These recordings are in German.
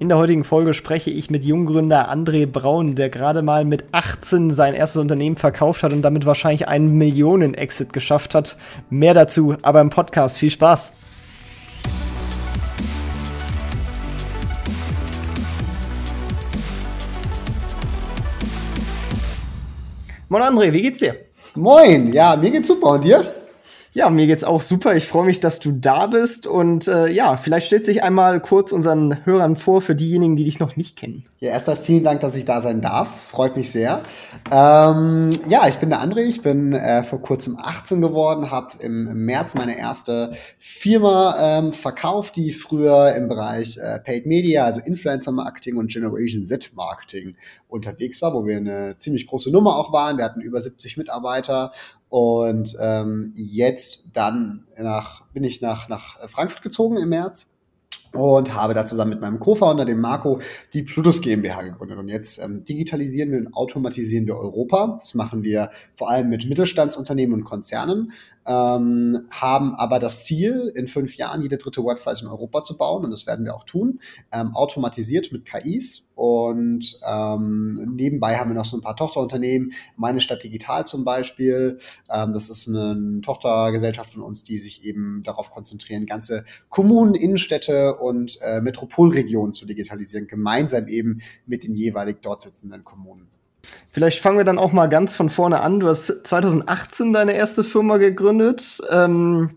In der heutigen Folge spreche ich mit Junggründer André Braun, der gerade mal mit 18 sein erstes Unternehmen verkauft hat und damit wahrscheinlich einen Millionen-Exit geschafft hat. Mehr dazu, aber im Podcast. Viel Spaß! Moin André, wie geht's dir? Moin, ja, mir geht's super und dir? Ja, mir geht's auch super. Ich freue mich, dass du da bist. Und äh, ja, vielleicht stellst du dich einmal kurz unseren Hörern vor für diejenigen, die dich noch nicht kennen. Ja, erstmal vielen Dank, dass ich da sein darf. Es freut mich sehr. Ähm, ja, ich bin der André. Ich bin äh, vor kurzem 18 geworden, habe im, März meine erste Firma ähm, verkauft, die früher im Bereich äh, Paid Media, also Influencer Marketing und Generation Z Marketing unterwegs war, wo wir eine ziemlich große Nummer auch waren. Wir hatten über 70 Mitarbeiter und ähm, jetzt dann nach, bin ich nach, nach Frankfurt gezogen im März und habe da zusammen mit meinem Co-Founder, dem Marco, die Plutus GmbH gegründet. Und jetzt ähm, digitalisieren wir und automatisieren wir Europa. Das machen wir vor allem mit Mittelstandsunternehmen und Konzernen. Ähm, haben aber das Ziel, in fünf Jahren jede dritte Website in Europa zu bauen. Und das werden wir auch tun, ähm, automatisiert mit KIs und ähm, nebenbei haben wir noch so ein paar Tochterunternehmen, meine Stadt Digital zum Beispiel, ähm, das ist eine Tochtergesellschaft von uns, die sich eben darauf konzentrieren, ganze Kommunen, Innenstädte und äh, Metropolregionen zu digitalisieren, gemeinsam eben mit den jeweilig dort sitzenden Kommunen. Vielleicht fangen wir dann auch mal ganz von vorne an. Du hast 2018 deine erste Firma gegründet. Ähm,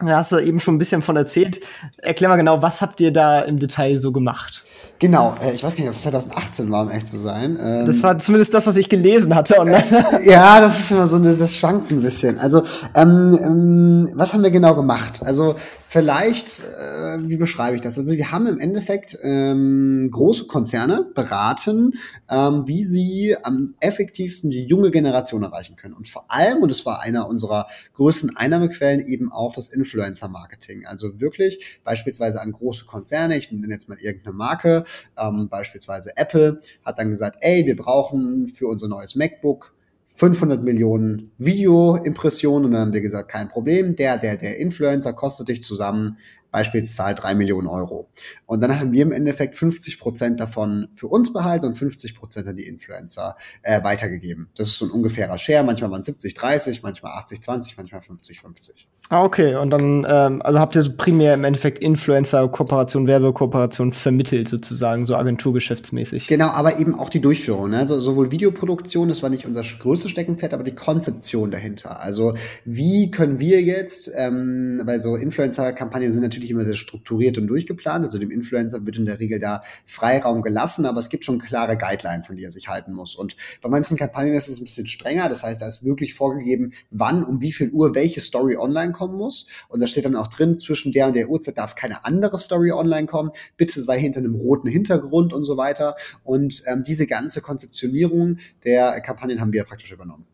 da hast du eben schon ein bisschen von erzählt. Erklär mal genau, was habt ihr da im Detail so gemacht? Genau, äh, ich weiß gar nicht, ob es 2018 war, um echt zu sein. Ähm, das war zumindest das, was ich gelesen hatte. Äh, ja, das ist immer so eine, das schwankt ein bisschen. Also, ähm, ähm, was haben wir genau gemacht? Also, vielleicht, äh, wie beschreibe ich das? Also, wir haben im Endeffekt ähm, große Konzerne beraten, ähm, wie sie am effektivsten die junge Generation erreichen können. Und vor allem, und es war einer unserer größten Einnahmequellen, eben auch das Influencer-Marketing. Also wirklich beispielsweise an große Konzerne, ich nenne jetzt mal irgendeine Marke, ähm, beispielsweise Apple, hat dann gesagt, ey, wir brauchen für unser neues MacBook 500 Millionen Video-Impressionen und dann haben wir gesagt, kein Problem, der, der, der Influencer kostet dich zusammen Beispielszahl drei Millionen Euro. Und dann haben wir im Endeffekt 50 Prozent davon für uns behalten und 50 Prozent an die Influencer äh, weitergegeben. Das ist so ein ungefährer Share. Manchmal waren es 70, 30, manchmal 80, 20, manchmal 50, 50. Ah, okay. Und dann, ähm, also habt ihr so primär im Endeffekt Influencer-Kooperation, Werbekooperation vermittelt, sozusagen, so agenturgeschäftsmäßig. Genau, aber eben auch die Durchführung. Ne? Also sowohl Videoproduktion, das war nicht unser größtes Steckenpferd, aber die Konzeption dahinter. Also wie können wir jetzt, ähm, weil so Influencer-Kampagnen sind natürlich immer sehr strukturiert und durchgeplant. Also dem Influencer wird in der Regel da Freiraum gelassen, aber es gibt schon klare Guidelines, an die er sich halten muss. Und bei manchen Kampagnen ist es ein bisschen strenger. Das heißt, da ist wirklich vorgegeben, wann, um wie viel Uhr welche Story online kommen muss. Und da steht dann auch drin, zwischen der und der Uhrzeit darf keine andere Story online kommen. Bitte sei hinter einem roten Hintergrund und so weiter. Und ähm, diese ganze Konzeptionierung der Kampagnen haben wir praktisch übernommen.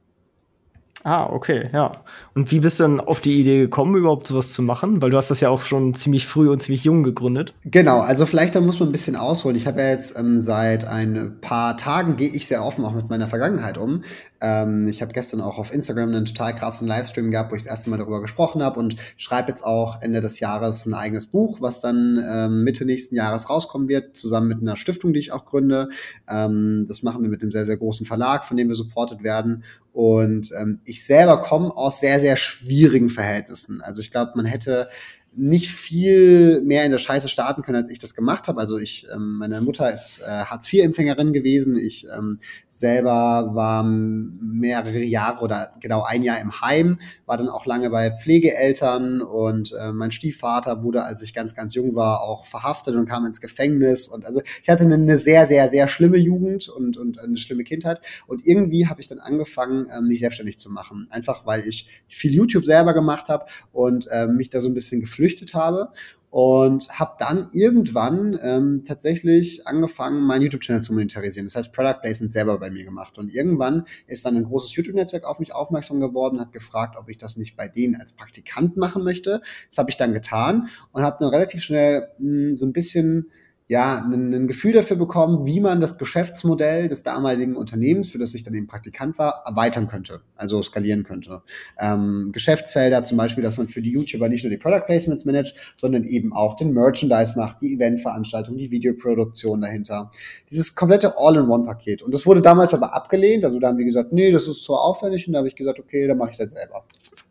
Ah, okay, ja. Und wie bist du dann auf die Idee gekommen, überhaupt sowas zu machen? Weil du hast das ja auch schon ziemlich früh und ziemlich jung gegründet. Genau, also vielleicht da muss man ein bisschen ausholen. Ich habe ja jetzt ähm, seit ein paar Tagen gehe ich sehr offen auch mit meiner Vergangenheit um. Ähm, ich habe gestern auch auf Instagram einen total krassen Livestream gehabt, wo ich das erste Mal darüber gesprochen habe und schreibe jetzt auch Ende des Jahres ein eigenes Buch, was dann ähm, Mitte nächsten Jahres rauskommen wird, zusammen mit einer Stiftung, die ich auch gründe. Ähm, das machen wir mit einem sehr, sehr großen Verlag, von dem wir supported werden. Und ähm, ich selber komme aus sehr, sehr schwierigen Verhältnissen. Also ich glaube, man hätte nicht viel mehr in der Scheiße starten können, als ich das gemacht habe. Also ich, ähm, meine Mutter ist äh, Hartz-IV-Empfängerin gewesen. Ich ähm, selber war mehrere Jahre oder genau ein Jahr im Heim, war dann auch lange bei Pflegeeltern und äh, mein Stiefvater wurde, als ich ganz, ganz jung war, auch verhaftet und kam ins Gefängnis. Und also ich hatte eine, eine sehr, sehr, sehr schlimme Jugend und, und eine schlimme Kindheit. Und irgendwie habe ich dann angefangen, ähm, mich selbstständig zu machen. Einfach weil ich viel YouTube selber gemacht habe und äh, mich da so ein bisschen geflüchtet geflüchtet habe und habe dann irgendwann ähm, tatsächlich angefangen, meinen YouTube-Channel zu monetarisieren. Das heißt, Product Placement selber bei mir gemacht. Und irgendwann ist dann ein großes YouTube-Netzwerk auf mich aufmerksam geworden, hat gefragt, ob ich das nicht bei denen als Praktikant machen möchte. Das habe ich dann getan und habe dann relativ schnell mh, hm, so ein bisschen ja, ein, ein Gefühl dafür bekommen, wie man das Geschäftsmodell des damaligen Unternehmens, für das ich dann eben Praktikant war, erweitern könnte, also skalieren könnte. Ähm, Geschäftsfelder zum Beispiel, dass man für die YouTuber nicht nur die Product Placements managt, sondern eben auch den Merchandise macht, die Eventveranstaltung, die Videoproduktion dahinter. Dieses komplette All-in-One-Paket. Und das wurde damals aber abgelehnt. Also da haben wir gesagt, nee, das ist zu aufwendig. Und da habe ich gesagt, okay, dann mache ich es jetzt selber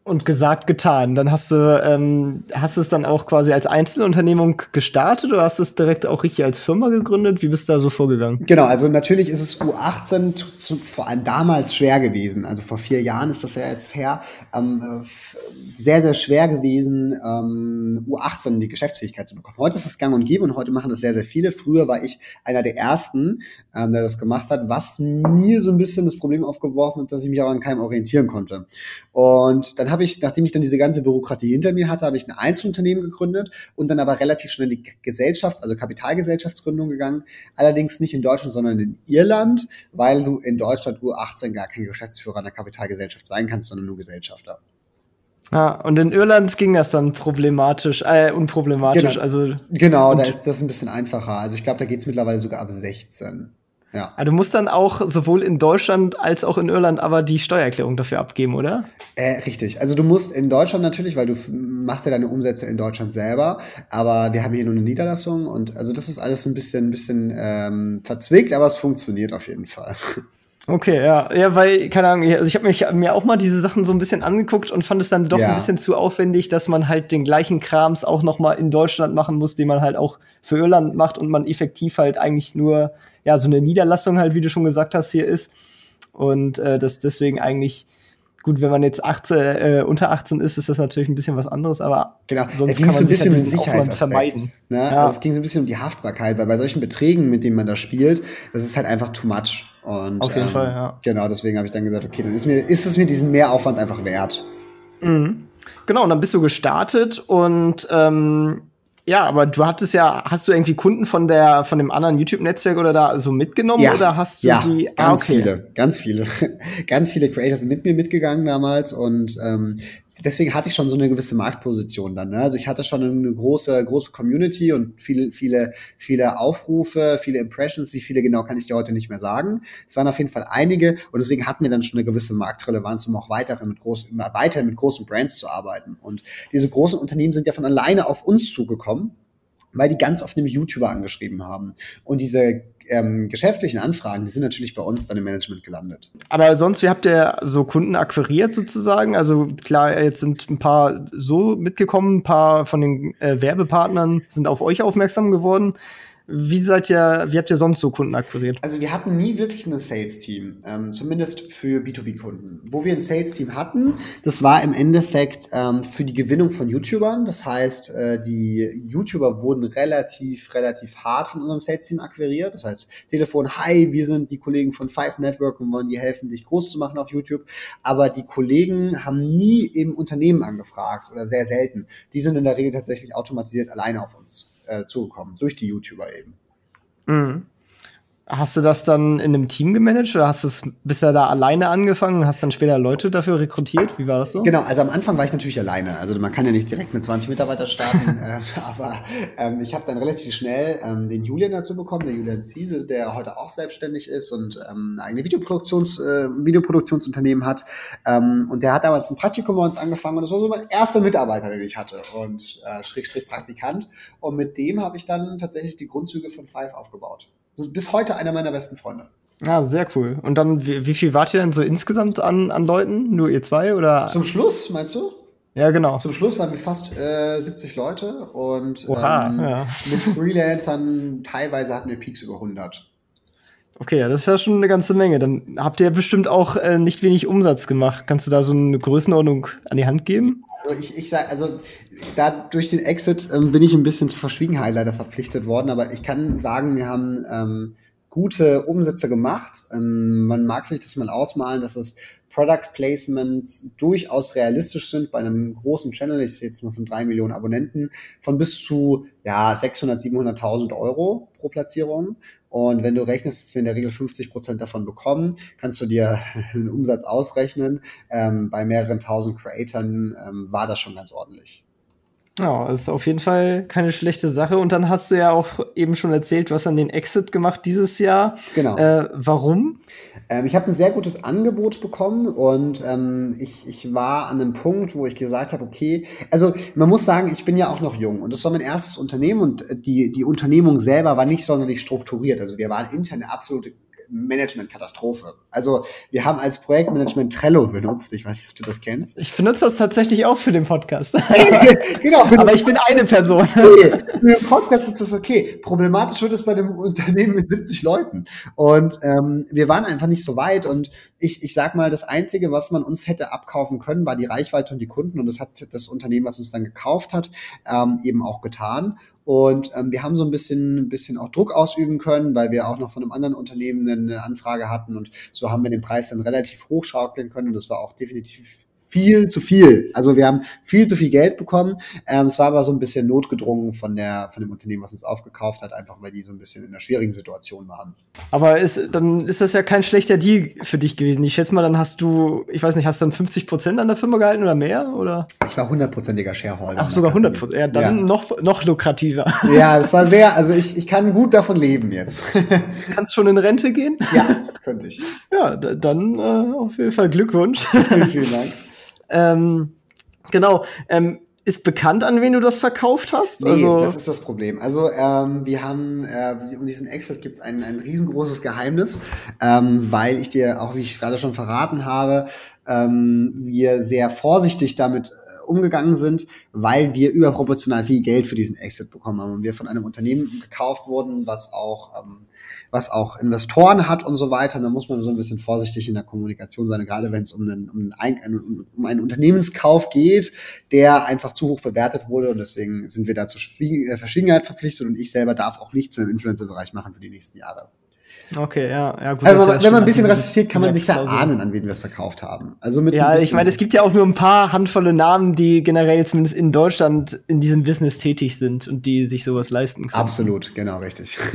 und gesagt, getan. Dann hast du, ähm, hast du es dann auch quasi als Einzelunternehmung gestartet oder hast du es direkt auch richtig als Firma gegründet? Wie bist du da so vorgegangen? Genau, also natürlich ist es U18 zu, vor allem damals schwer gewesen. Also vor vier Jahren ist das ja jetzt her. Ähm, sehr, sehr schwer gewesen, ähm, U18 die Geschäftsfähigkeit zu bekommen. Heute ist es gang und gäbe und heute machen das sehr, sehr viele. Früher war ich einer der ersten, ähm, der das gemacht hat, was mir so ein bisschen das Problem aufgeworfen hat, dass ich mich auch an keinem orientieren konnte. Und dann habe ich, nachdem ich dann diese ganze Bürokratie hinter mir hatte, habe ich ein Einzelunternehmen gegründet und dann aber relativ schnell die Gesellschafts-, also Kapitalgesellschaftsgründung gegangen. Allerdings nicht in Deutschland, sondern in Irland, weil du in Deutschland U18 gar kein Geschäftsführer einer Kapitalgesellschaft sein kannst, sondern nur Gesellschafter. Ja, und in Irland ging das dann problematisch, äh, unproblematisch. Genau, also, genau da ist das ein bisschen einfacher. Also ich glaube, da geht es mittlerweile sogar ab 16. Ja. Aber du musst dann auch sowohl in Deutschland als auch in Irland aber die Steuererklärung dafür abgeben, oder? Äh, richtig. Also du musst in Deutschland natürlich, weil du machst ja deine Umsätze in Deutschland selber, aber wir haben hier nur eine Niederlassung und also das ist alles ein bisschen, ein bisschen ähm, verzwickt, aber es funktioniert auf jeden Fall. Okay, ja, ja, weil keine Ahnung, also ich habe mich mir auch mal diese Sachen so ein bisschen angeguckt und fand es dann doch ja. ein bisschen zu aufwendig, dass man halt den gleichen Krams auch noch mal in Deutschland machen muss, den man halt auch für Irland macht und man effektiv halt eigentlich nur ja so eine Niederlassung halt, wie du schon gesagt hast, hier ist und äh, das deswegen eigentlich Gut, wenn man jetzt 18, äh, unter 18 ist, ist das natürlich ein bisschen was anderes, aber genau. sonst es ging kann man so ein bisschen um Sicherheit vermeiden. Ne? Ja. Also es ging so ein bisschen um die Haftbarkeit, weil bei solchen Beträgen, mit denen man da spielt, das ist halt einfach too much. Und, Auf jeden ähm, Fall, ja. Genau, deswegen habe ich dann gesagt, okay, dann ist, mir, ist es mir diesen Mehraufwand einfach wert. Mhm. Genau, und dann bist du gestartet und ähm, ja, aber du hattest ja, hast du irgendwie Kunden von der, von dem anderen YouTube-Netzwerk oder da so mitgenommen ja, oder hast du ja, die? Ah, ganz okay. viele, ganz viele, ganz viele Creators sind mit mir mitgegangen damals und ähm, deswegen hatte ich schon so eine gewisse Marktposition dann. Ne? Also ich hatte schon eine große, große Community und viele, viele, viele Aufrufe, viele Impressions. Wie viele genau kann ich dir heute nicht mehr sagen. Es waren auf jeden Fall einige und deswegen hatten wir dann schon eine gewisse Marktrelevanz, um auch weiterhin mit großen, weiterhin mit großen Brands zu arbeiten. Und diese großen Unternehmen sind ja von alleine auf uns zugekommen weil die ganz oft nämlich YouTuber angeschrieben haben. Und diese ähm, geschäftlichen Anfragen, die sind natürlich bei uns dann im Management gelandet. Aber sonst, wie habt ihr so Kunden akquiriert sozusagen? Also klar, jetzt sind ein paar so mitgekommen, ein paar von den äh, Werbepartnern sind auf euch aufmerksam geworden. Wie seid ihr, wie habt ihr sonst so Kunden akquiriert? Also wir hatten nie wirklich ein Sales-Team, ähm, zumindest für B2B-Kunden. Wo wir ein Sales-Team hatten, das war im Endeffekt ähm, für die Gewinnung von YouTubern. Das heißt, äh, die YouTuber wurden relativ, relativ hart von unserem Sales-Team akquiriert. Das heißt, Telefon, hi, wir sind die Kollegen von Five Network und wollen dir helfen, dich groß zu machen auf YouTube. Aber die Kollegen haben nie im Unternehmen angefragt oder sehr selten. Die sind in der Regel tatsächlich automatisiert alleine auf uns äh, zugekommen, durch die YouTuber eben. Mhm. Hast du das dann in einem Team gemanagt oder hast du es bisher da alleine angefangen und hast dann später Leute dafür rekrutiert? Wie war das so? Genau, also am Anfang war ich natürlich alleine. Also man kann ja nicht direkt mit 20 Mitarbeitern starten, äh, aber ähm, ich habe dann relativ schnell ähm, den Julian dazu bekommen, der Julian Ziese, der heute auch selbstständig ist und ähm, ein eigene Videoproduktions, äh, Videoproduktionsunternehmen hat. Ähm, und der hat damals ein Praktikum bei uns angefangen und das war so mein erster Mitarbeiter, den ich hatte und äh, Schrägstrich Praktikant. Und mit dem habe ich dann tatsächlich die Grundzüge von Five aufgebaut. Das ist bis heute einer meiner besten Freunde. Ja, ah, sehr cool. Und dann, wie, wie, viel wart ihr denn so insgesamt an, an Leuten? Nur ihr zwei oder? Zum Schluss, meinst du? Ja, genau. Zum Schluss waren wir fast äh, 70 Leute und Oha, ähm, ja. mit Freelancern teilweise hatten wir Peaks über 100. Okay, ja, das ist ja schon eine ganze Menge. Dann habt ihr bestimmt auch äh, nicht wenig Umsatz gemacht. Kannst du da so eine Größenordnung an die Hand geben? Also ich, ich sag, also da durch den Exit ähm, bin ich ein bisschen zur Verschwiegenheit leider verpflichtet worden, aber ich kann sagen, wir haben ähm, gute Umsätze gemacht. Ähm, man mag sich das mal ausmalen, dass es Product Placements durchaus realistisch sind bei einem großen Channel, ich sehe jetzt mal von drei Millionen Abonnenten, von bis zu ja, 600, 700.000 Euro pro Platzierung. Und wenn du rechnest, dass wir in der Regel 50 Prozent davon bekommen, kannst du dir einen Umsatz ausrechnen. Ähm, bei mehreren tausend Creatoren ähm, war das schon ganz ordentlich. Ja, ist auf jeden Fall keine schlechte Sache. Und dann hast du ja auch eben schon erzählt, du hast dann den Exit gemacht dieses Jahr. Genau. Äh, warum? Ähm, ich habe ein sehr gutes Angebot bekommen und ähm, ich, ich war an einem Punkt, wo ich gesagt habe, okay, also man muss sagen, ich bin ja auch noch jung und das war mein erstes Unternehmen und die, die Unternehmung selber war nicht sonderlich strukturiert. Also wir waren intern eine absolute Management-Katastrophe. Also wir haben als Projektmanagement Trello benutzt. Ich weiß nicht, ob du das kennst. Ich benutze das tatsächlich auch für den Podcast. genau. Aber ich bin eine Person. Okay. Für den Podcast ist das okay. Problematisch wird es bei einem Unternehmen mit 70 Leuten. Und ähm, wir waren einfach nicht so weit. Und ich, ich sag mal, das Einzige, was man uns hätte abkaufen können, war die Reichweite und die Kunden. Und das hat das Unternehmen, was uns dann gekauft hat, ähm, eben auch getan. Und ähm, wir haben so ein bisschen, ein bisschen auch Druck ausüben können, weil wir auch noch von einem anderen Unternehmen eine Anfrage hatten. Und so haben wir den Preis dann relativ hochschaukeln können. Und das war auch definitiv viel zu viel. Also wir haben viel zu viel Geld bekommen. Ähm, es war aber so ein bisschen notgedrungen von der von dem Unternehmen, was uns aufgekauft hat, einfach weil die so ein bisschen in einer schwierigen Situation waren. Aber ist, dann ist das ja kein schlechter Deal für dich gewesen. Ich schätze mal, dann hast du, ich weiß nicht, hast du dann 50 Prozent an der Firma gehalten oder mehr? Oder? Ich war hundertprozentiger Shareholder. Ach, sogar 100 Prozent. Ja, dann ja. noch, noch lukrativer. Ja, es war sehr, also ich, ich kann gut davon leben jetzt. Kannst schon in Rente gehen? Ja, könnte ich. Ja, dann äh, auf jeden Fall Glückwunsch. Vielen, vielen Dank. Ähm, genau. Ähm, ist bekannt, an wen du das verkauft hast? Nee, also das ist das Problem. Also ähm, wir haben, äh, um diesen Exit gibt es ein, ein riesengroßes Geheimnis, ähm, weil ich dir, auch wie ich gerade schon verraten habe, ähm, wir sehr vorsichtig damit umgegangen sind, weil wir überproportional viel Geld für diesen Exit bekommen haben und wir von einem Unternehmen gekauft wurden, was auch ähm, was auch Investoren hat und so weiter. Und da muss man so ein bisschen vorsichtig in der Kommunikation sein, gerade wenn es um einen, um, einen, um einen Unternehmenskauf geht, der einfach zu hoch bewertet wurde. Und deswegen sind wir da zur äh, Verschwiegenheit verpflichtet und ich selber darf auch nichts mehr im Influencer-Bereich machen für die nächsten Jahre. Okay, ja, ja gut. Also, wenn man ein bisschen recherchiert, kann man sich ja ahnen, an wen wir es verkauft haben. Also mit ja, ich meine, es gibt ja auch nur ein paar handvolle Namen, die generell zumindest in Deutschland in diesem Business tätig sind und die sich sowas leisten können. Absolut, genau, richtig.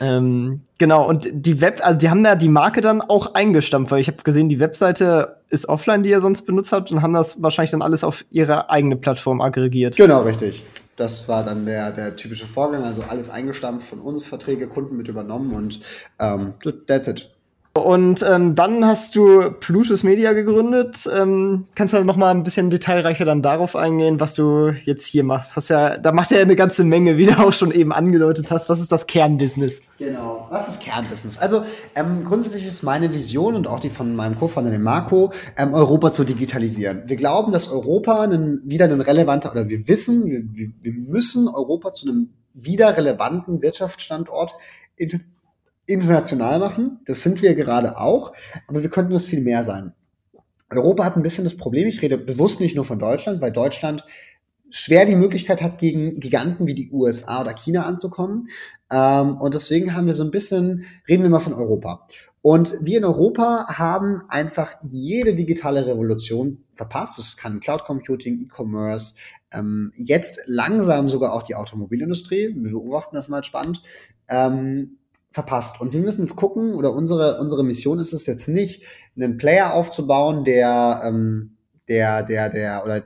Ähm, genau, und die Web, also die haben ja die Marke dann auch eingestampft, weil ich habe gesehen, die Webseite ist offline, die ihr sonst benutzt habt, und haben das wahrscheinlich dann alles auf ihre eigene Plattform aggregiert. Genau, richtig. Das war dann der, der typische Vorgang, also alles eingestampft von uns, Verträge, Kunden mit übernommen und ähm, that's it. Und ähm, dann hast du Plutus Media gegründet. Ähm, kannst du noch mal ein bisschen detailreicher dann darauf eingehen, was du jetzt hier machst? Hast ja, da macht ja eine ganze Menge, wie du auch schon eben angedeutet hast. Was ist das Kernbusiness? Genau, was ist Kernbusiness? Also ähm, grundsätzlich ist meine Vision und auch die von meinem Co-Founder, dem Marco, ähm, Europa zu digitalisieren. Wir glauben, dass Europa einen, wieder ein relevanter, oder wir wissen, wir, wir müssen Europa zu einem wieder relevanten Wirtschaftsstandort international machen. Das sind wir gerade auch, aber wir könnten das viel mehr sein. Europa hat ein bisschen das Problem, ich rede bewusst nicht nur von Deutschland, weil Deutschland schwer die Möglichkeit hat, gegen Giganten wie die USA oder China anzukommen. Ähm, und deswegen haben wir so ein bisschen, reden wir mal von Europa. Und wir in Europa haben einfach jede digitale Revolution verpasst. Das kann Cloud Computing, E-Commerce, ähm, jetzt langsam sogar auch die Automobilindustrie. Wir beobachten das mal spannend. Ähm, verpasst. Und wir müssen jetzt gucken, oder unsere, unsere Mission ist es jetzt nicht, einen Player aufzubauen, der, ähm, der, der, der, oder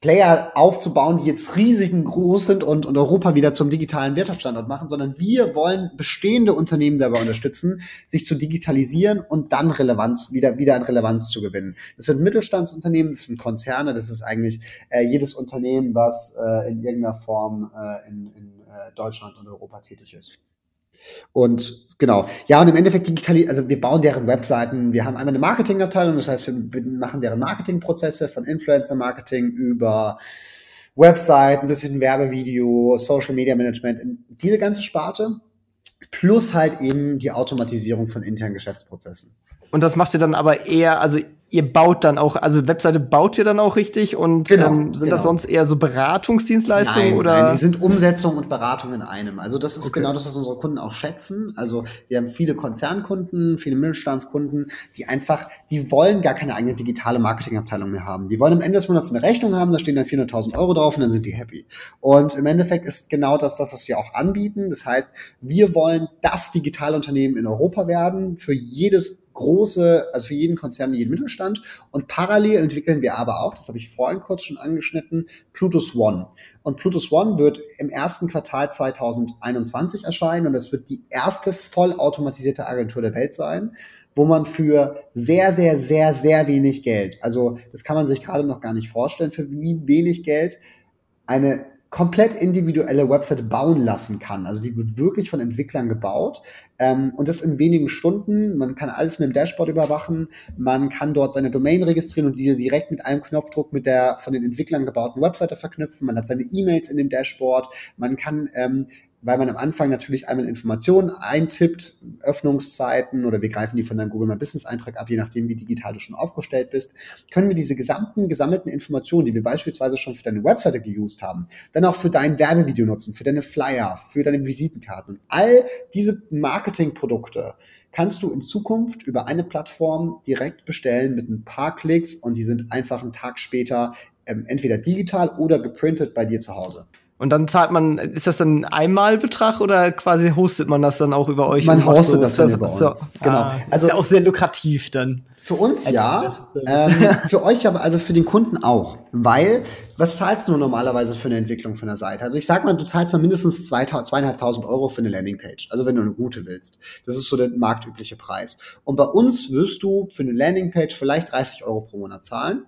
Player aufzubauen, die jetzt riesig groß sind und, und Europa wieder zum digitalen Wirtschaftsstandort machen, sondern wir wollen bestehende Unternehmen dabei unterstützen, sich zu digitalisieren und dann Relevanz, wieder, wieder an Relevanz zu gewinnen. Das sind Mittelstandsunternehmen, das sind Konzerne, das ist eigentlich äh, jedes Unternehmen, was äh, in irgendeiner Form äh, in, in äh, Deutschland und Europa tätig ist. Und genau, ja, und im Endeffekt digital, also wir bauen deren Webseiten, wir haben einmal eine Marketingabteilung, das heißt, wir machen deren Marketingprozesse von Influencer-Marketing über Website, ein bisschen Werbevideo, Social Media Management, diese ganze Sparte, plus halt eben die Automatisierung von internen Geschäftsprozessen. Und das macht ihr dann aber eher, also ihr baut dann auch, also Webseite baut ihr dann auch richtig und genau, ähm, sind genau. das sonst eher so Beratungsdienstleistungen nein, oder? Nein, die sind Umsetzung und Beratung in einem. Also das ist okay. genau das, was unsere Kunden auch schätzen. Also wir haben viele Konzernkunden, viele Mittelstandskunden, die einfach, die wollen gar keine eigene digitale Marketingabteilung mehr haben. Die wollen am Ende des Monats eine Rechnung haben, da stehen dann 400.000 Euro drauf und dann sind die happy. Und im Endeffekt ist genau das das, was wir auch anbieten. Das heißt, wir wollen das digitale Unternehmen in Europa werden für jedes große, also für jeden Konzern, jeden Mittelstand. Und parallel entwickeln wir aber auch, das habe ich vorhin kurz schon angeschnitten, Plutus One. Und Plutus One wird im ersten Quartal 2021 erscheinen und das wird die erste vollautomatisierte Agentur der Welt sein, wo man für sehr, sehr, sehr, sehr wenig Geld, also das kann man sich gerade noch gar nicht vorstellen, für wie wenig Geld eine komplett individuelle Webseite bauen lassen kann. Also die wird wirklich von Entwicklern gebaut ähm, und das in wenigen Stunden. Man kann alles in einem Dashboard überwachen. Man kann dort seine Domain registrieren und die direkt mit einem Knopfdruck mit der von den Entwicklern gebauten Webseite verknüpfen. Man hat seine E-Mails in dem Dashboard. Man kann ähm, weil man am Anfang natürlich einmal Informationen eintippt, Öffnungszeiten oder wir greifen die von deinem Google My Business Eintrag ab, je nachdem, wie digital du schon aufgestellt bist, können wir diese gesamten gesammelten Informationen, die wir beispielsweise schon für deine Webseite geused haben, dann auch für dein Werbevideo nutzen, für deine Flyer, für deine Visitenkarten. Und all diese Marketingprodukte kannst du in Zukunft über eine Plattform direkt bestellen mit ein paar Klicks und die sind einfach einen Tag später ähm, entweder digital oder geprintet bei dir zu Hause. Und dann zahlt man, ist das dann ein Einmalbetrag oder quasi hostet man das dann auch über euch? Man hostet so das dann über uns. Genau. Ah, also ist ja auch sehr lukrativ dann. Für uns ja, ähm, für euch aber, also für den Kunden auch. Weil, was zahlst du normalerweise für eine Entwicklung von der Seite? Also ich sag mal, du zahlst mal mindestens zweieinhalbtausend Euro für eine Landingpage. Also wenn du eine gute willst. Das ist so der marktübliche Preis. Und bei uns wirst du für eine Landingpage vielleicht 30 Euro pro Monat zahlen.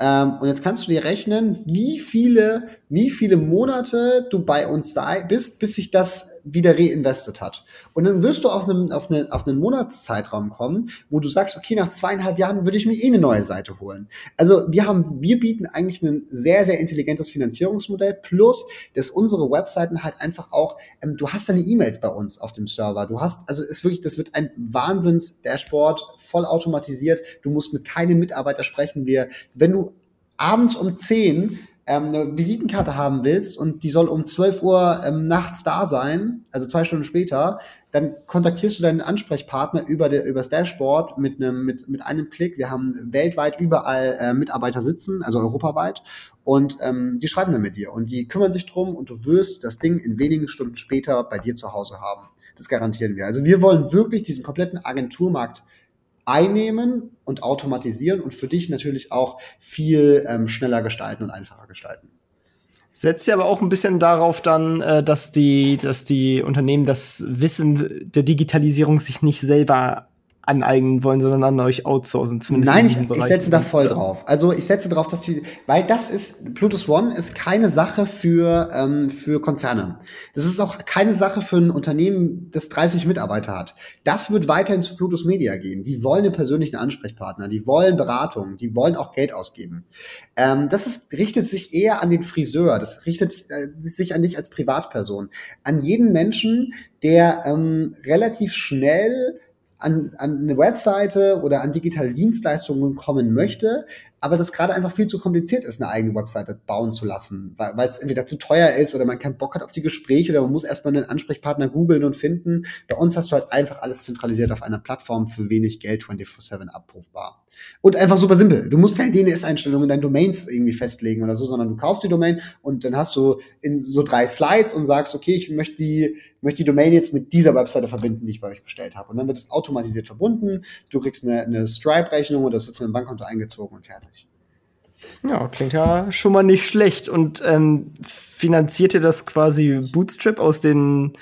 Ähm, und jetzt kannst du dir rechnen, wie viele, wie viele Monate du bei uns sei, bist, bis sich das wieder reinvestet hat. Und dann wirst du auf einen, auf, eine, auf einen Monatszeitraum kommen, wo du sagst, okay, nach zweieinhalb Jahren würde ich mir eh eine neue Seite holen. Also wir haben, wir bieten eigentlich ein sehr, sehr intelligentes Finanzierungsmodell, plus, dass unsere Webseiten halt einfach auch, ähm, du hast deine E-Mails bei uns auf dem Server. Du hast, also ist wirklich, das wird ein Wahnsinns-Dashboard, voll automatisiert. Du musst mit keinem Mitarbeiter sprechen. Wir, wenn du abends um 10 ähm, eine Visitenkarte haben willst und die soll um 12 Uhr ähm, nachts da sein, also zwei Stunden später, dann kontaktierst du deinen Ansprechpartner über, der, über das Dashboard mit einem, mit, mit einem Klick. Wir haben weltweit überall äh, Mitarbeiter sitzen, also europaweit, und ähm, die schreiben dann mit dir und die kümmern sich drum und du wirst das Ding in wenigen Stunden später bei dir zu Hause haben. Das garantieren wir. Also wir wollen wirklich diesen kompletten Agenturmarkt einnehmen und automatisieren und für dich natürlich auch viel ähm, schneller gestalten und einfacher gestalten. Setzt ja aber auch ein bisschen darauf dann, äh, dass die, dass die Unternehmen das Wissen der Digitalisierung sich nicht selber aneignen wollen, sondern an euch outsourcen. Zumindest Nein, ich, ich setze da voll drauf. Also ich setze drauf, dass die, weil das ist, Plutus One ist keine Sache für, ähm, für Konzerne. Das ist auch keine Sache für ein Unternehmen, das 30 Mitarbeiter hat. Das wird weiterhin zu Plutus Media gehen. Die wollen einen persönlichen Ansprechpartner, die wollen Beratung, die wollen auch Geld ausgeben. Ähm, das ist, richtet sich eher an den Friseur, das richtet äh, sich an dich als Privatperson, an jeden Menschen, der ähm, relativ schnell an, an eine Webseite oder an digitale Dienstleistungen kommen möchte, aber das gerade einfach viel zu kompliziert ist, eine eigene Webseite bauen zu lassen, weil es entweder zu teuer ist oder man keinen Bock hat auf die Gespräche oder man muss erstmal einen Ansprechpartner googeln und finden. Bei uns hast du halt einfach alles zentralisiert auf einer Plattform für wenig Geld 24-7 abrufbar. Und einfach super simpel. Du musst keine DNS-Einstellungen, deine Domains irgendwie festlegen oder so, sondern du kaufst die Domain und dann hast du in so drei Slides und sagst, okay, ich möchte die, möchte die Domain jetzt mit dieser Webseite verbinden, die ich bei euch bestellt habe. Und dann wird es automatisiert verbunden. Du kriegst eine, eine Stripe-Rechnung und das wird von dem Bankkonto eingezogen und fertig. Ja, klingt ja schon mal nicht schlecht. Und ähm, finanziert ihr das quasi Bootstrap aus den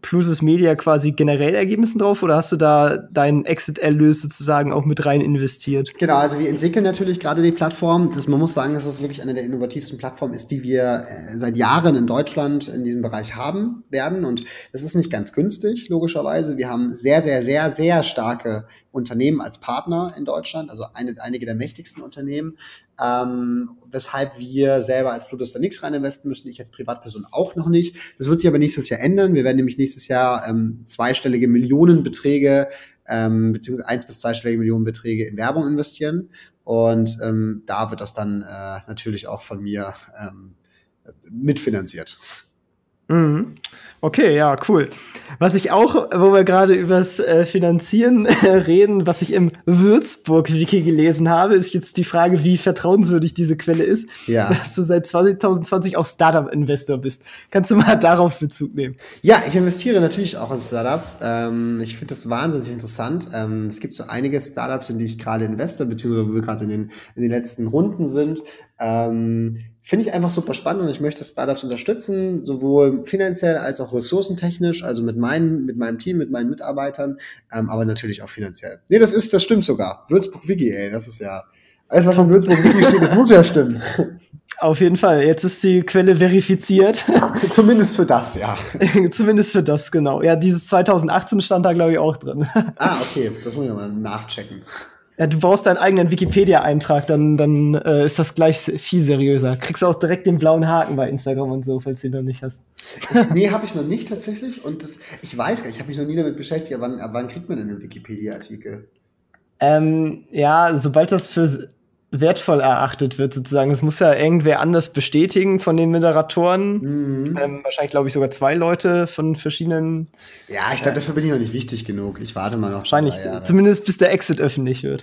Pluses Media quasi generell Ergebnissen drauf oder hast du da deinen Exit-Erlös sozusagen auch mit rein investiert? Genau, also wir entwickeln natürlich gerade die Plattform. Das, man muss sagen, dass das wirklich eine der innovativsten Plattformen ist, die wir äh, seit Jahren in Deutschland in diesem Bereich haben werden. Und das ist nicht ganz günstig, logischerweise. Wir haben sehr, sehr, sehr, sehr starke Unternehmen als Partner in Deutschland, also eine, einige der mächtigsten Unternehmen, ähm, weshalb wir selber als Plutus da nichts rein investen müssen, ich als Privatperson auch noch nicht. Das wird sich aber nächstes Jahr ändern. Wir werden nämlich nächstes Jahr ähm, zweistellige Millionenbeträge ähm, beziehungsweise eins bis zweistellige Millionenbeträge in Werbung investieren. Und ähm, da wird das dann äh, natürlich auch von mir ähm, mitfinanziert. Mhm. Okay, ja, cool. Was ich auch, wo wir gerade übers äh, Finanzieren äh, reden, was ich im Würzburg-Wiki gelesen habe, ist jetzt die Frage, wie vertrauenswürdig diese Quelle ist. Ja. Dass du seit 2020 auch Startup-Investor bist. Kannst du mal darauf Bezug nehmen? Ja, ich investiere natürlich auch in Startups. Ähm, ich finde das wahnsinnig interessant. Ähm, es gibt so einige Startups, in die ich gerade investe, beziehungsweise wo wir gerade in den, in den letzten Runden sind. Ähm, Finde ich einfach super spannend und ich möchte Startups unterstützen, sowohl finanziell als auch ressourcentechnisch, also mit, meinen, mit meinem Team, mit meinen Mitarbeitern, ähm, aber natürlich auch finanziell. Nee, das ist, das stimmt sogar. Würzburg Wiki, ey, das ist ja. Alles, was von Würzburg Wiki steht, das muss ja stimmen. Auf jeden Fall. Jetzt ist die Quelle verifiziert. Zumindest für das, ja. Zumindest für das, genau. Ja, dieses 2018 stand da, glaube ich, auch drin. ah, okay. Das muss ich mal nachchecken. Ja, du brauchst deinen eigenen Wikipedia-Eintrag, dann, dann äh, ist das gleich viel seriöser. Kriegst du auch direkt den blauen Haken bei Instagram und so, falls du ihn noch nicht hast. nee, habe ich noch nicht tatsächlich. Und das, ich weiß gar nicht, ich habe mich noch nie damit beschäftigt, wann, wann kriegt man denn einen Wikipedia-Artikel? Ähm, ja, sobald das für wertvoll erachtet wird, sozusagen. Es muss ja irgendwer anders bestätigen von den Moderatoren. Mhm. Ähm, wahrscheinlich, glaube ich, sogar zwei Leute von verschiedenen. Ja, ich glaube, äh, dafür bin ich noch nicht wichtig genug. Ich warte mal noch. Wahrscheinlich, zumindest bis der Exit öffentlich wird.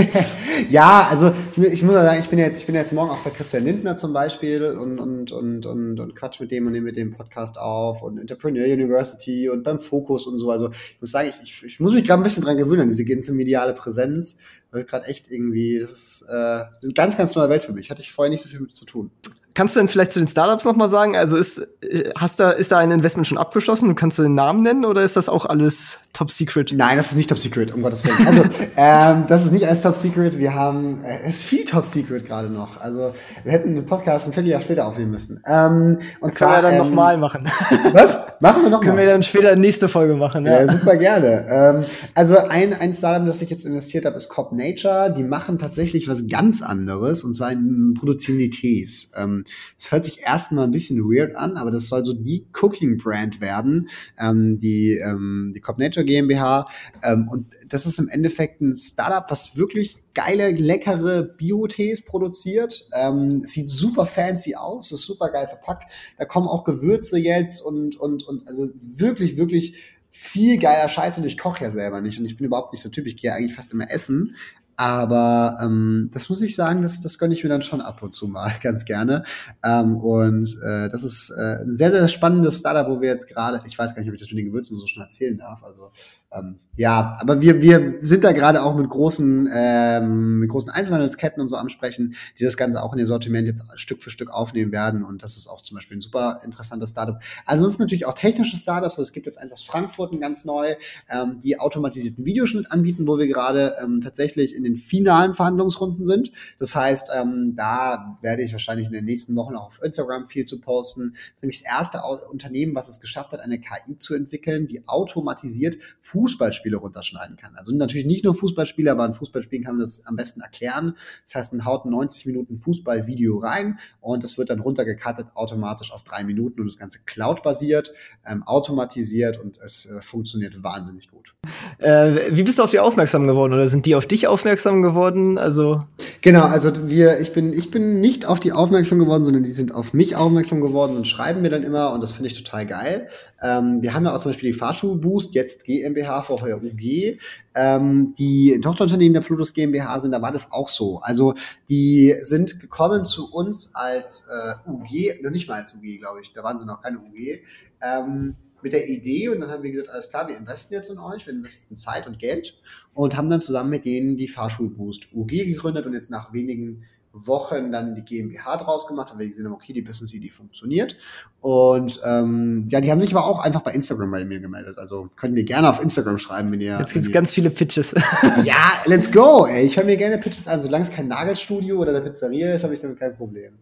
ja, also ich, ich, muss mal sagen, ich bin jetzt, ich bin jetzt morgen auch bei Christian Lindner zum Beispiel und, und, und, und, und quatsch mit dem und nehme mit dem Podcast auf und Entrepreneur University und beim Fokus und so. Also ich muss sagen, ich, ich, ich muss mich gerade ein bisschen dran gewöhnen diese ganze mediale Präsenz gerade echt irgendwie, das ist äh, eine ganz, ganz neue Welt für mich. Hatte ich vorher nicht so viel mit zu tun. Kannst du denn vielleicht zu den Startups noch mal sagen? Also ist, äh, hast da, ist da ein Investment schon abgeschlossen? Kannst du den Namen nennen oder ist das auch alles top secret? Nein, das ist nicht top secret, um Gottes Willen. Also, ähm, das ist nicht alles top secret. Wir haben, äh, es ist viel top secret gerade noch. Also, wir hätten den Podcast ein Vierteljahr später aufnehmen müssen. Ähm, und zwar, können wir dann ähm, nochmal machen. Was? Machen wir nochmal? Können wir dann später nächste Folge machen, ja. ja super gerne. Ähm, also, ein, ein Startup, das ich jetzt investiert habe, ist Cop Nature. Die machen tatsächlich was ganz anderes und zwar in, produzieren die Tees. Ähm, es hört sich erstmal ein bisschen weird an, aber das soll so die Cooking-Brand werden, ähm, die, ähm, die Cop Nature GmbH. Ähm, und das ist im Endeffekt ein Startup, was wirklich geile, leckere Bio-Tees produziert. Ähm, sieht super fancy aus, ist super geil verpackt. Da kommen auch Gewürze jetzt und, und, und also wirklich, wirklich viel geiler Scheiß und ich koche ja selber nicht und ich bin überhaupt nicht so typisch, ich gehe eigentlich fast immer essen. Aber ähm, das muss ich sagen, das, das gönne ich mir dann schon ab und zu mal ganz gerne. Ähm, und äh, das ist äh, ein sehr, sehr spannendes Startup, wo wir jetzt gerade, ich weiß gar nicht, ob ich das mit den Gewürzen so schon erzählen darf. Also ähm, ja, aber wir, wir sind da gerade auch mit großen, ähm, mit großen Einzelhandelsketten und so am Sprechen, die das Ganze auch in ihr Sortiment jetzt Stück für Stück aufnehmen werden. Und das ist auch zum Beispiel ein super interessantes Startup. Ansonsten natürlich auch technische Startups. Also es gibt jetzt eins aus Frankfurt, ein ganz neu, ähm, die automatisierten Videoschnitt anbieten, wo wir gerade ähm, tatsächlich in den finalen Verhandlungsrunden sind. Das heißt, ähm, da werde ich wahrscheinlich in den nächsten Wochen auch auf Instagram viel zu posten. Das ist nämlich das erste Unternehmen, was es geschafft hat, eine KI zu entwickeln, die automatisiert Fußballspiele runterschneiden kann. Also natürlich nicht nur Fußballspiele, aber an Fußballspielen kann man das am besten erklären. Das heißt, man haut 90 Minuten Fußballvideo rein und das wird dann runtergekattet automatisch auf drei Minuten und das Ganze cloud-basiert, ähm, automatisiert und es äh, funktioniert wahnsinnig gut. Äh, wie bist du auf die aufmerksam geworden oder sind die auf dich aufmerksam geworden? Also genau, also wir, ich bin, ich bin nicht auf die aufmerksam geworden, sondern die sind auf mich aufmerksam geworden und schreiben mir dann immer und das finde ich total geil. Ähm, wir haben ja auch zum Beispiel die Fahrschulboost, jetzt GmbH, vorher UG, ähm, die Tochterunternehmen der Plutus GmbH sind, da war das auch so. Also die sind gekommen zu uns als äh, UG, noch nicht mal als UG, glaube ich, da waren sie noch keine UG. Ähm, mit der Idee und dann haben wir gesagt, alles klar, wir investieren jetzt in euch, wir investieren Zeit und Geld und haben dann zusammen mit denen die Fahrschulboost UG gegründet und jetzt nach wenigen Wochen dann die GmbH draus gemacht, weil wir gesehen haben, okay, die Business Idee funktioniert. Und ähm, ja, die haben sich aber auch einfach bei Instagram bei mir gemeldet. Also können wir gerne auf Instagram schreiben, wenn ihr. Jetzt gibt es ganz viele Pitches. ja, let's go, ey. Ich höre mir gerne Pitches an. Solange es kein Nagelstudio oder eine Pizzeria ist, habe ich damit kein Problem.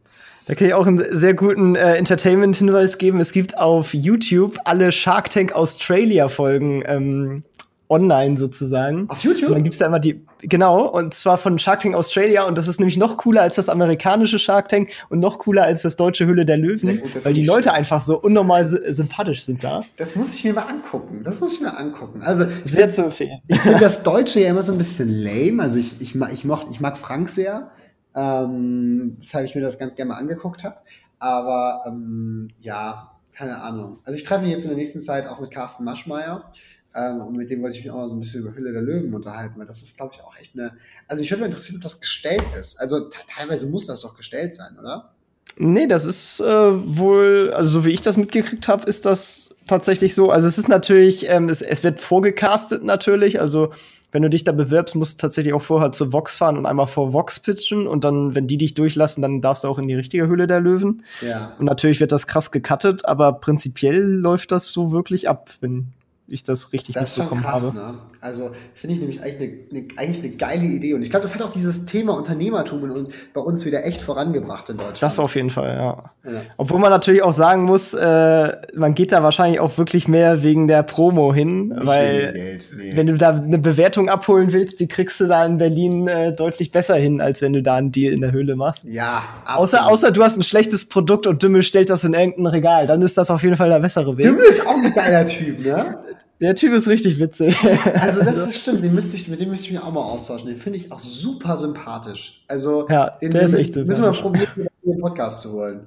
Da kann ich auch einen sehr guten äh, Entertainment-Hinweis geben. Es gibt auf YouTube alle Shark Tank Australia-Folgen ähm, online sozusagen. Auf YouTube? Und dann gibt's da immer die, genau, und zwar von Shark Tank Australia und das ist nämlich noch cooler als das amerikanische Shark Tank und noch cooler als das deutsche Hülle der Löwen, gut, weil die Leute schön. einfach so unnormal sy- sympathisch sind da. Das muss ich mir mal angucken. Das muss ich mir angucken. Also, Sehr zu empfehlen. ich finde das Deutsche ja immer so ein bisschen lame. Also ich, ich, mag, ich, mocht, ich mag Frank sehr, ähm, weshalb ich mir das ganz gerne mal angeguckt habe. Aber ähm, ja, keine Ahnung. Also ich treffe mich jetzt in der nächsten Zeit auch mit Carsten Maschmeyer. Ähm, und mit dem wollte ich mich auch mal so ein bisschen über Hülle der Löwen unterhalten, weil das ist, glaube ich, auch echt eine. Also mich würde mal interessieren, ob das gestellt ist. Also te- teilweise muss das doch gestellt sein, oder? Nee, das ist äh, wohl, also so wie ich das mitgekriegt habe, ist das tatsächlich so. Also es ist natürlich, ähm, es, es wird vorgecastet natürlich. Also wenn du dich da bewirbst, musst du tatsächlich auch vorher zu Vox fahren und einmal vor Vox pitchen und dann, wenn die dich durchlassen, dann darfst du auch in die richtige Hülle der Löwen. Ja. Und natürlich wird das krass gecuttet, aber prinzipiell läuft das so wirklich ab, wenn ich das richtig Das mitbekommen krass, habe. ne? Also finde ich nämlich eigentlich eine, eine, eigentlich eine geile Idee. Und ich glaube, das hat auch dieses Thema Unternehmertum uns- bei uns wieder echt vorangebracht in Deutschland. Das auf jeden Fall, ja. Ja. Obwohl man natürlich auch sagen muss, äh, man geht da wahrscheinlich auch wirklich mehr wegen der Promo hin, Nicht weil Geld, nee. wenn du da eine Bewertung abholen willst, die kriegst du da in Berlin äh, deutlich besser hin, als wenn du da einen Deal in der Höhle machst. ja, Außer, absolut. außer du hast ein schlechtes Produkt und Dümmel stellt das in irgendein Regal, dann ist das auf jeden Fall der bessere Weg. Dümmel ist auch ein geiler Typ, ne? Der Typ ist richtig witzig. Also das ist stimmt, den müsste ich, mit dem müsste ich mich auch mal austauschen. Den finde ich auch super sympathisch. Also Ja, den, der ist echt Müssen wir sympathisch. probieren, den Podcast zu holen.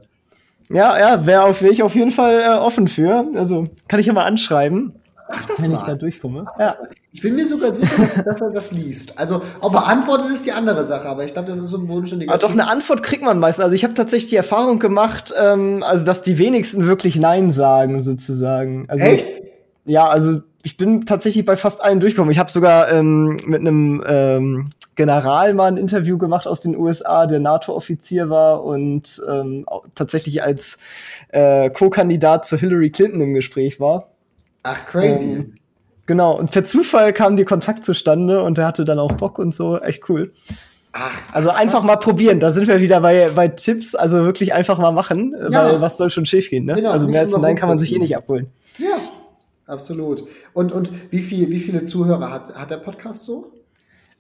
ja, ja, wäre auf, wär ich auf jeden Fall äh, offen für. Also kann ich ja mal anschreiben, Ach, das wenn ich da mal. durchkomme. Ja. Ich bin mir sogar sicher, dass, dass er das liest. Also, ob er antwortet, ist die andere Sache, aber ich glaube, das ist so ein bodenständiger Aber doch eine Antwort kriegt man meistens. Also ich habe tatsächlich die Erfahrung gemacht, ähm, also dass die wenigsten wirklich Nein sagen sozusagen. Also, Echt? Ja, also ich bin tatsächlich bei fast allen durchgekommen. Ich habe sogar ähm, mit einem ähm, General mal ein Interview gemacht aus den USA, der NATO-Offizier war und ähm, tatsächlich als äh, Co-Kandidat zu Hillary Clinton im Gespräch war. Ach, crazy. Ähm, Genau, und per Zufall kam die Kontakt zustande und er hatte dann auch Bock und so. Echt cool. Ach, Also einfach mal probieren. Da sind wir wieder bei, bei Tipps. Also wirklich einfach mal machen, Ja. weil was soll schon schief gehen, ne? Genau, also mehr als Nein kann man sich eh nicht abholen. ja, absolut. Und, und wie, viel, wie viele Zuhörer hat, hat der Podcast so?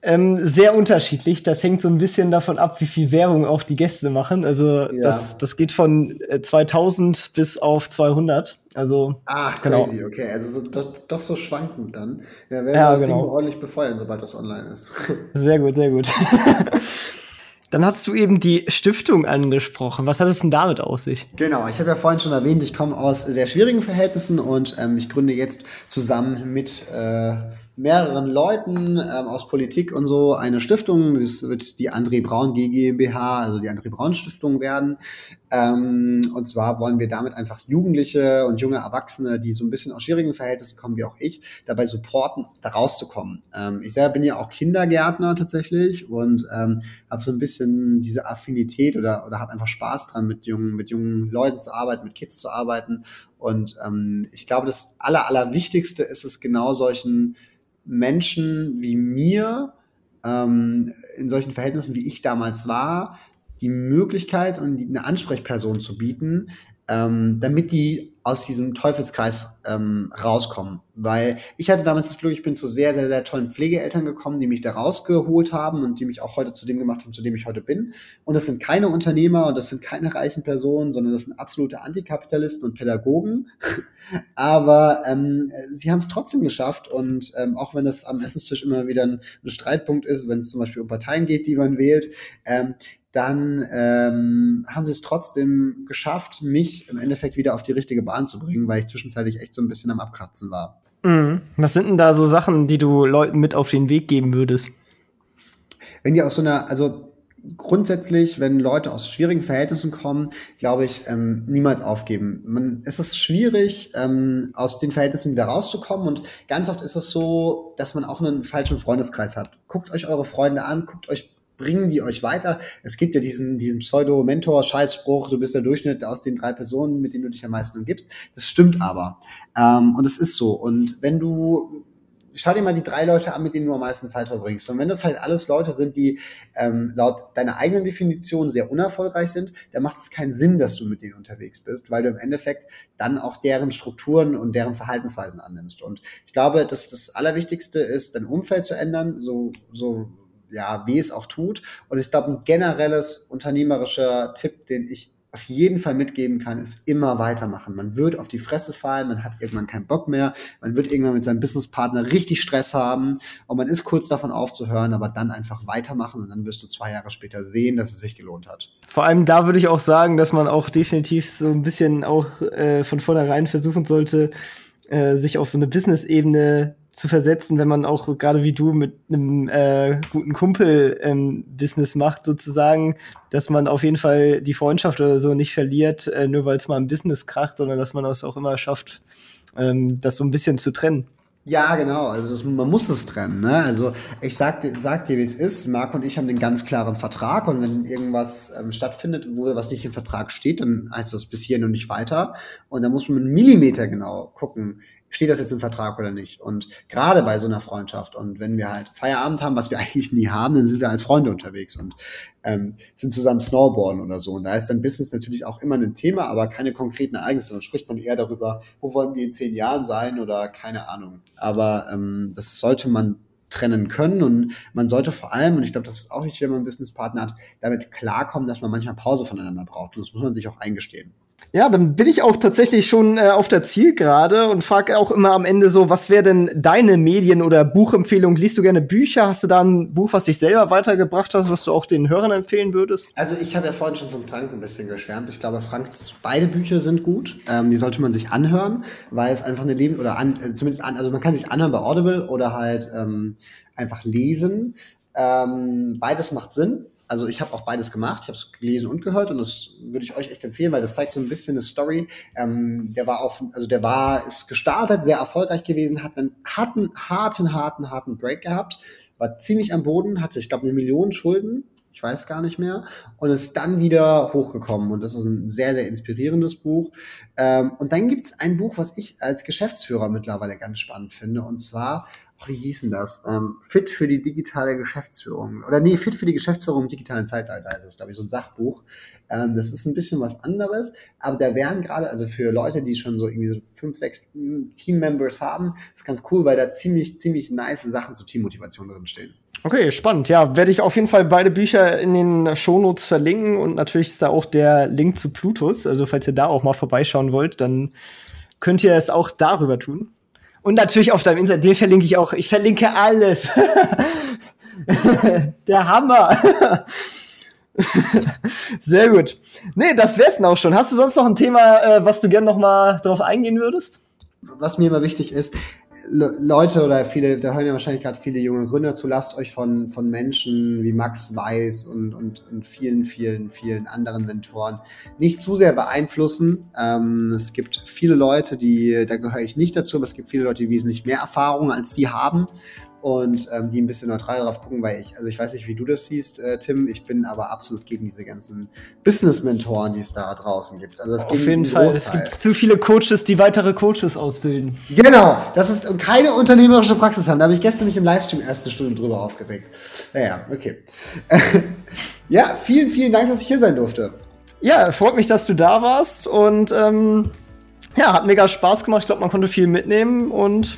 Ähm, sehr unterschiedlich. Das hängt so ein bisschen davon ab, wie viel Werbung auch die Gäste machen. Also das, das geht von äh, 2000 bis auf 200. Also Ach, Genau. crazy, okay. Also so, doch, doch so schwankend dann. Ja, werden Ja, wir das genau. Ding ordentlich befeuern, sobald das online ist. sehr gut, sehr gut. Dann hast du eben die Stiftung angesprochen. Was hat es denn damit aus sich? Genau, ich habe ja vorhin schon erwähnt, ich komme aus sehr schwierigen Verhältnissen und ähm, ich gründe jetzt zusammen mit äh, mehreren Leuten ähm, aus Politik und so eine Stiftung. Das wird die André Braun GmbH, also die André Braun Stiftung werden. Ähm, und zwar wollen wir damit einfach Jugendliche und junge Erwachsene, die so ein bisschen aus schwierigen Verhältnissen kommen, wie auch ich, dabei supporten, da rauszukommen. Ähm, ich selber bin ja auch Kindergärtner tatsächlich und ähm, habe so ein bisschen diese Affinität oder, oder habe einfach Spaß dran, mit jungen, mit jungen Leuten zu arbeiten, mit Kids zu arbeiten. Und ähm, ich glaube, das Aller, Allerwichtigste ist es genau solchen Menschen wie mir, ähm, in solchen Verhältnissen, wie ich damals war, die Möglichkeit und eine Ansprechperson zu bieten, ähm, damit die aus diesem Teufelskreis ähm, rauskommen. Weil ich hatte damals das Glück, ich bin zu sehr, sehr, sehr tollen Pflegeeltern gekommen, die mich da rausgeholt haben und die mich auch heute zu dem gemacht haben, zu dem ich heute bin. Und das sind keine Unternehmer und das sind keine reichen Personen, sondern das sind absolute Antikapitalisten und Pädagogen. Aber ähm, sie haben es trotzdem geschafft und ähm, auch wenn das am Essenstisch immer wieder ein, ein Streitpunkt ist, wenn es zum Beispiel um Parteien geht, die man wählt, ähm, dann ähm, haben sie es trotzdem geschafft, mich im Endeffekt wieder auf die richtige Bahn zu bringen, weil ich zwischenzeitlich echt so ein bisschen am Abkratzen war. Mhm. Was sind denn da so Sachen, die du Leuten mit auf den Weg geben würdest? Wenn die aus so einer, also grundsätzlich, wenn Leute aus schwierigen Verhältnissen kommen, glaube ich, ähm, niemals aufgeben. Man, es ist schwierig, ähm, aus den Verhältnissen wieder rauszukommen und ganz oft ist es so, dass man auch einen falschen Freundeskreis hat. Guckt euch eure Freunde an, guckt euch bringen die euch weiter. Es gibt ja diesen, diesen Pseudo-Mentor-Scheißspruch, du bist der Durchschnitt aus den drei Personen, mit denen du dich am meisten umgibst. Das stimmt aber. Ähm, und es ist so. Und wenn du schau dir mal die drei Leute an, mit denen du am meisten Zeit verbringst. Und wenn das halt alles Leute sind, die ähm, laut deiner eigenen Definition sehr unerfolgreich sind, dann macht es keinen Sinn, dass du mit denen unterwegs bist, weil du im Endeffekt dann auch deren Strukturen und deren Verhaltensweisen annimmst. Und ich glaube, dass das Allerwichtigste ist, dein Umfeld zu ändern, so, so ja, wie es auch tut. Und ich glaube, ein generelles unternehmerischer Tipp, den ich auf jeden Fall mitgeben kann, ist immer weitermachen. Man wird auf die Fresse fallen, man hat irgendwann keinen Bock mehr, man wird irgendwann mit seinem Businesspartner richtig Stress haben und man ist kurz davon aufzuhören, aber dann einfach weitermachen und dann wirst du zwei Jahre später sehen, dass es sich gelohnt hat. Vor allem da würde ich auch sagen, dass man auch definitiv so ein bisschen auch äh, von vornherein versuchen sollte, äh, sich auf so eine Business-Ebene zu versetzen, wenn man auch gerade wie du mit einem äh, guten Kumpel ähm, Business macht, sozusagen, dass man auf jeden Fall die Freundschaft oder so nicht verliert, äh, nur weil es mal im Business kracht, sondern dass man es auch immer schafft, ähm, das so ein bisschen zu trennen. Ja, genau. Also das, man muss es trennen. Ne? Also ich sag, sag dir, wie es ist. Marc und ich haben den ganz klaren Vertrag und wenn irgendwas ähm, stattfindet, wo was nicht im Vertrag steht, dann heißt das bis hier und nicht weiter. Und da muss man Millimeter genau gucken, steht das jetzt im Vertrag oder nicht? Und gerade bei so einer Freundschaft und wenn wir halt Feierabend haben, was wir eigentlich nie haben, dann sind wir als Freunde unterwegs und ähm, sind zusammen Snowboarden oder so. Und da ist dann Business natürlich auch immer ein Thema, aber keine konkreten Ereignisse. Dann spricht man eher darüber, wo wollen wir in zehn Jahren sein oder keine Ahnung. Aber ähm, das sollte man trennen können und man sollte vor allem, und ich glaube, das ist auch wichtig, wenn man einen Businesspartner hat, damit klarkommen, dass man manchmal Pause voneinander braucht. Und das muss man sich auch eingestehen. Ja, dann bin ich auch tatsächlich schon äh, auf der Zielgerade und frage auch immer am Ende so, was wäre denn deine Medien- oder Buchempfehlung? Liest du gerne Bücher? Hast du da ein Buch, was dich selber weitergebracht hast, was du auch den Hörern empfehlen würdest? Also ich habe ja vorhin schon von Frank ein bisschen geschwärmt. Ich glaube, Franks beide Bücher sind gut. Ähm, die sollte man sich anhören, weil es einfach eine Leben oder an, äh, zumindest an, also man kann sich anhören bei Audible oder halt ähm, einfach lesen. Ähm, beides macht Sinn also ich habe auch beides gemacht, ich habe es gelesen und gehört und das würde ich euch echt empfehlen, weil das zeigt so ein bisschen eine Story. Ähm, der war auf, also der war, ist gestartet, sehr erfolgreich gewesen, hat einen harten, harten, harten, harten Break gehabt, war ziemlich am Boden, hatte, ich glaube, eine Million Schulden, ich weiß gar nicht mehr, und ist dann wieder hochgekommen. Und das ist ein sehr, sehr inspirierendes Buch. Ähm, und dann gibt es ein Buch, was ich als Geschäftsführer mittlerweile ganz spannend finde, und zwar wie hießen das? Ähm, Fit für die digitale Geschäftsführung. Oder nee, Fit für die Geschäftsführung im digitalen Zeitalter ist das, glaube ich, so ein Sachbuch. Ähm, das ist ein bisschen was anderes, aber da wären gerade, also für Leute, die schon so irgendwie so fünf, sechs Team-Members haben, ist ganz cool, weil da ziemlich, ziemlich nice Sachen zur Teammotivation drinstehen. Okay, spannend. Ja, werde ich auf jeden Fall beide Bücher in den Shownotes verlinken und natürlich ist da auch der Link zu Plutus. Also falls ihr da auch mal vorbeischauen wollt, dann könnt ihr es auch darüber tun. Und natürlich auf deinem Instagram, den verlinke ich auch. Ich verlinke alles. Der Hammer. Sehr gut. Nee, das wär's dann auch schon. Hast du sonst noch ein Thema, äh, was du gerne noch mal drauf eingehen würdest? Was mir immer wichtig ist, Leute oder viele, da hören ja wahrscheinlich gerade viele junge Gründer zu, lasst euch von, von Menschen wie Max Weiß und, und, und vielen, vielen, vielen anderen Mentoren nicht zu sehr beeinflussen. Ähm, es gibt viele Leute, die, da gehöre ich nicht dazu, aber es gibt viele Leute, die wesentlich mehr Erfahrung als die haben und ähm, die ein bisschen neutral darauf gucken, weil ich, also ich weiß nicht, wie du das siehst, äh, Tim, ich bin aber absolut gegen diese ganzen Business-Mentoren, die es da draußen gibt. Also Auf jeden Fall, es gibt zu viele Coaches, die weitere Coaches ausbilden. Genau, das ist keine unternehmerische Praxis haben. Da habe ich gestern mich im Livestream erste Stunde drüber aufgeregt. Naja, okay. ja, vielen, vielen Dank, dass ich hier sein durfte. Ja, freut mich, dass du da warst und ähm, ja, hat mega Spaß gemacht. Ich glaube, man konnte viel mitnehmen und